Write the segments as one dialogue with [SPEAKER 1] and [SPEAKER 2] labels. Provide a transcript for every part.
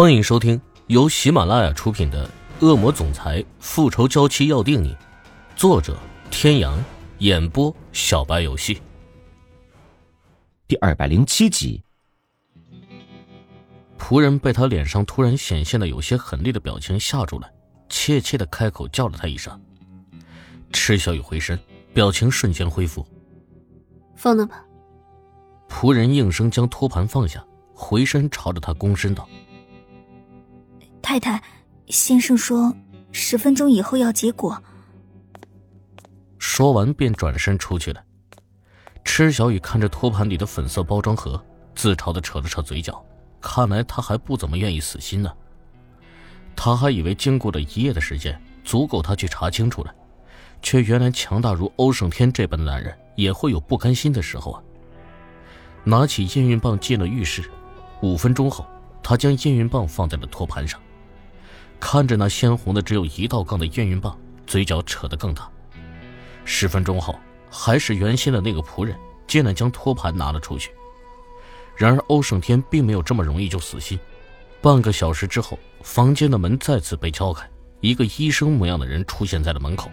[SPEAKER 1] 欢迎收听由喜马拉雅出品的《恶魔总裁复仇娇妻要定你》，作者：天阳，演播：小白游戏。
[SPEAKER 2] 第二百零七集，
[SPEAKER 1] 仆人被他脸上突然显现的有些狠厉的表情吓住了，怯怯的开口叫了他一声。池小雨回身，表情瞬间恢复。
[SPEAKER 3] 放那吧。
[SPEAKER 1] 仆人应声将托盘放下，回身朝着他躬身道。
[SPEAKER 4] 太太，先生说十分钟以后要结果。
[SPEAKER 1] 说完便转身出去了。池小雨看着托盘里的粉色包装盒，自嘲的扯了扯嘴角，看来他还不怎么愿意死心呢。他还以为经过了一夜的时间，足够他去查清楚了，却原来强大如欧胜天这般的男人也会有不甘心的时候啊。拿起验孕棒进了浴室，五分钟后，他将验孕棒放在了托盘上。看着那鲜红的只有一道杠的验孕棒，嘴角扯得更大。十分钟后，还是原先的那个仆人进来将托盘拿了出去。然而欧胜天并没有这么容易就死心。半个小时之后，房间的门再次被敲开，一个医生模样的人出现在了门口。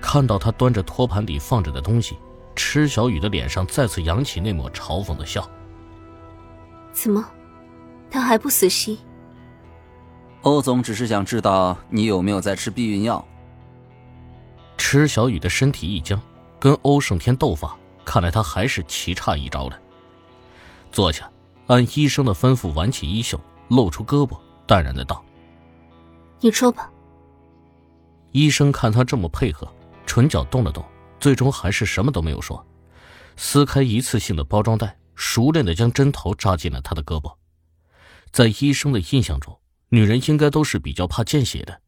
[SPEAKER 1] 看到他端着托盘里放着的东西，池小雨的脸上再次扬起那抹嘲讽的笑。
[SPEAKER 3] 怎么，他还不死心？
[SPEAKER 5] 欧总只是想知道你有没有在吃避孕药。
[SPEAKER 1] 池小雨的身体一僵，跟欧胜天斗法，看来他还是棋差一招了。坐下，按医生的吩咐挽起衣袖，露出胳膊，淡然的道：“
[SPEAKER 3] 你抽吧。”
[SPEAKER 1] 医生看他这么配合，唇角动了动，最终还是什么都没有说，撕开一次性的包装袋，熟练的将针头扎进了他的胳膊。在医生的印象中。女人应该都是比较怕见血的，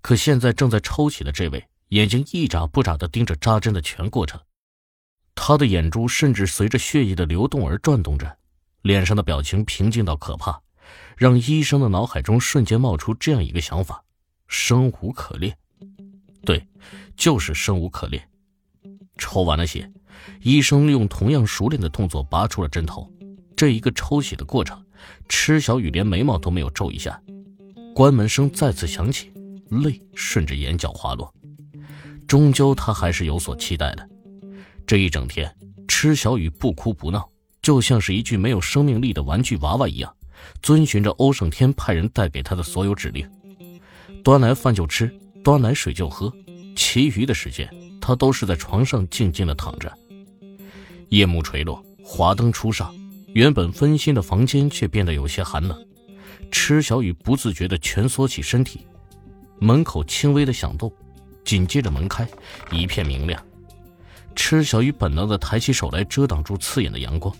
[SPEAKER 1] 可现在正在抽血的这位，眼睛一眨不眨的盯着扎针的全过程，他的眼珠甚至随着血液的流动而转动着，脸上的表情平静到可怕，让医生的脑海中瞬间冒出这样一个想法：生无可恋。对，就是生无可恋。抽完了血，医生用同样熟练的动作拔出了针头，这一个抽血的过程，池小雨连眉毛都没有皱一下。关门声再次响起，泪顺着眼角滑落。终究，他还是有所期待的。这一整天，池小雨不哭不闹，就像是一具没有生命力的玩具娃娃一样，遵循着欧胜天派人带给他的所有指令。端来饭就吃，端来水就喝，其余的时间，他都是在床上静静的躺着。夜幕垂落，华灯初上，原本温馨的房间却变得有些寒冷。池小雨不自觉地蜷缩起身体，门口轻微的响动，紧接着门开，一片明亮。池小雨本能地抬起手来遮挡住刺眼的阳光。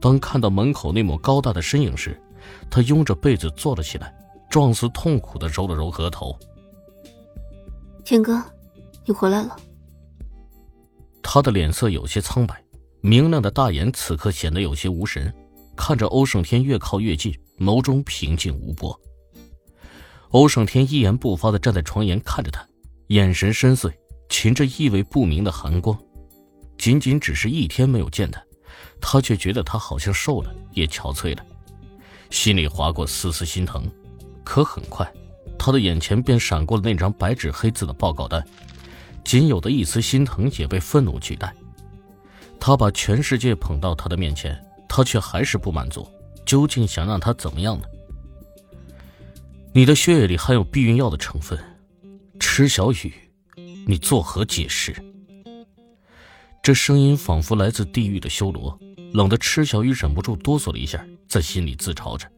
[SPEAKER 1] 当看到门口那抹高大的身影时，他拥着被子坐了起来，状似痛苦地揉了揉额头。
[SPEAKER 3] 天哥，你回来了。
[SPEAKER 1] 他的脸色有些苍白，明亮的大眼此刻显得有些无神，看着欧胜天越靠越近。眸中平静无波。欧胜天一言不发的站在床沿看着他，眼神深邃，噙着意味不明的寒光。仅仅只是一天没有见他，他却觉得他好像瘦了，也憔悴了，心里划过丝丝心疼。可很快，他的眼前便闪过了那张白纸黑字的报告单，仅有的一丝心疼也被愤怒取代。他把全世界捧到他的面前，他却还是不满足。究竟想让他怎么样呢？你的血液里含有避孕药的成分，池小雨，你作何解释？这声音仿佛来自地狱的修罗，冷得池小雨忍不住哆嗦了一下，在心里自嘲着：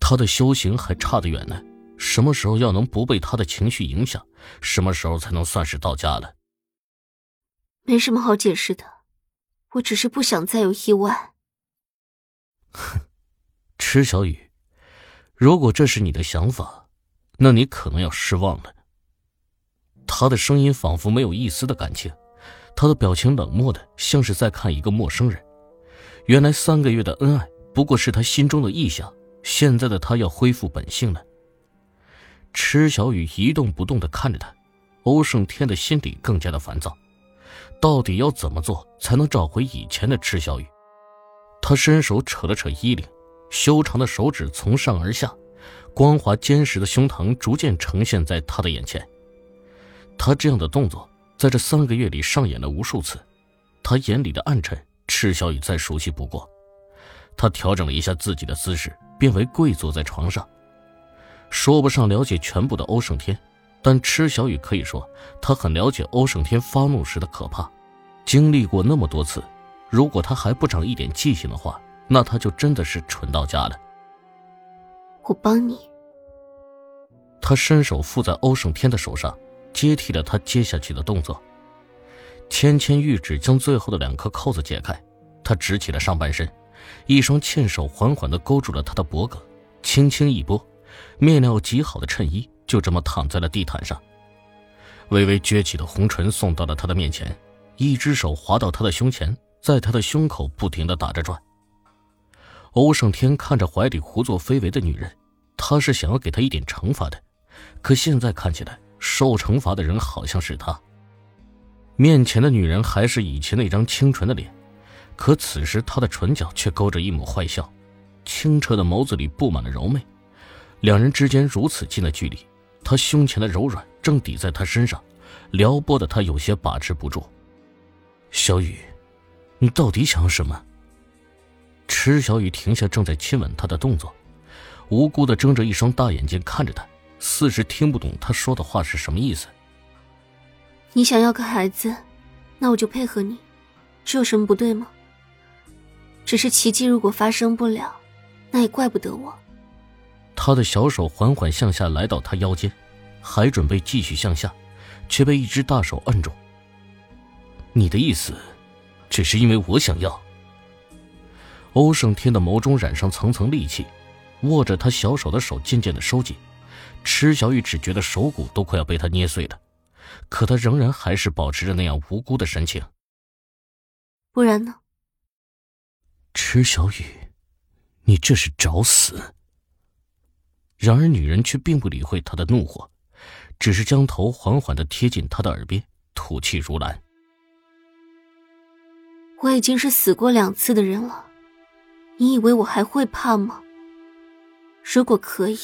[SPEAKER 1] 他的修行还差得远呢。什么时候要能不被他的情绪影响？什么时候才能算是到家了？
[SPEAKER 3] 没什么好解释的，我只是不想再有意外。
[SPEAKER 1] 哼。池小雨，如果这是你的想法，那你可能要失望了。他的声音仿佛没有一丝的感情，他的表情冷漠的像是在看一个陌生人。原来三个月的恩爱不过是他心中的臆想，现在的他要恢复本性了。池小雨一动不动的看着他，欧胜天的心里更加的烦躁，到底要怎么做才能找回以前的池小雨？他伸手扯了扯衣领。修长的手指从上而下，光滑坚实的胸膛逐渐呈现在他的眼前。他这样的动作，在这三个月里上演了无数次。他眼里的暗沉，赤小雨再熟悉不过。他调整了一下自己的姿势，变为跪坐在床上。说不上了解全部的欧胜天，但赤小雨可以说，他很了解欧胜天发怒时的可怕。经历过那么多次，如果他还不长一点记性的话，那他就真的是蠢到家了。
[SPEAKER 3] 我帮你。
[SPEAKER 1] 他伸手附在欧胜天的手上，接替了他接下去的动作。纤纤玉指将最后的两颗扣子解开，他直起了上半身，一双纤手缓缓地勾住了他的脖颈，轻轻一拨，面料极好的衬衣就这么躺在了地毯上。微微撅起的红唇送到了他的面前，一只手滑到他的胸前，在他的胸口不停地打着转。欧胜天看着怀里胡作非为的女人，他是想要给她一点惩罚的，可现在看起来，受惩罚的人好像是他。面前的女人还是以前那张清纯的脸，可此时她的唇角却勾着一抹坏笑，清澈的眸子里布满了柔媚。两人之间如此近的距离，她胸前的柔软正抵在他身上，撩拨的他有些把持不住。小雨，你到底想要什么？池小雨停下正在亲吻他的动作，无辜的睁着一双大眼睛看着他，似是听不懂他说的话是什么意思。
[SPEAKER 3] 你想要个孩子，那我就配合你，这有什么不对吗？只是奇迹如果发生不了，那也怪不得我。
[SPEAKER 1] 他的小手缓缓向下来到他腰间，还准备继续向下，却被一只大手摁住。你的意思，只是因为我想要？欧胜天的眸中染上层层戾气，握着他小手的手渐渐的收紧，池小雨只觉得手骨都快要被他捏碎了。可他仍然还是保持着那样无辜的神情。
[SPEAKER 3] 不然呢？
[SPEAKER 1] 池小雨，你这是找死！然而女人却并不理会他的怒火，只是将头缓缓的贴近他的耳边，吐气如兰。
[SPEAKER 3] 我已经是死过两次的人了，你以为我还会怕吗？如果可以，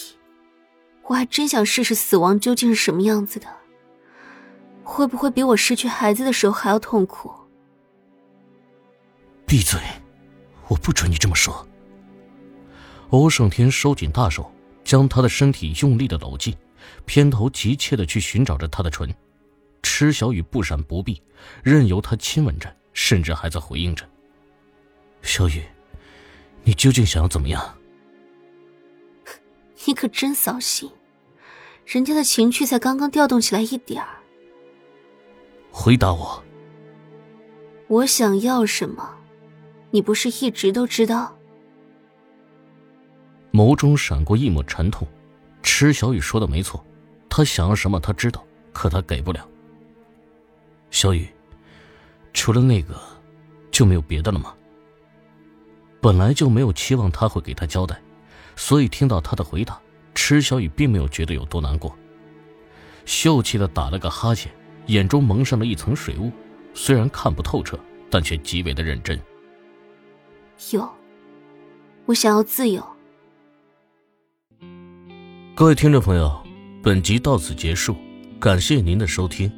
[SPEAKER 3] 我还真想试试死亡究竟是什么样子的。会不会比我失去孩子的时候还要痛苦？
[SPEAKER 1] 闭嘴！我不准你这么说。欧胜天收紧大手，将他的身体用力的搂进，偏头急切的去寻找着他的唇。池小雨不闪不避，任由他亲吻着，甚至还在回应着。小雨，你究竟想要怎么样？
[SPEAKER 3] 你可真扫兴！人家的情趣才刚刚调动起来一点儿。
[SPEAKER 1] 回答我，
[SPEAKER 3] 我想要什么？你不是一直都知道？
[SPEAKER 1] 眸中闪过一抹沉痛。池小雨说的没错，他想要什么他知道，可他给不了。小雨，除了那个，就没有别的了吗？本来就没有期望他会给他交代，所以听到他的回答，池小雨并没有觉得有多难过，秀气的打了个哈欠。眼中蒙上了一层水雾，虽然看不透彻，但却极为的认真。
[SPEAKER 3] 有，我想要自由。
[SPEAKER 1] 各位听众朋友，本集到此结束，感谢您的收听。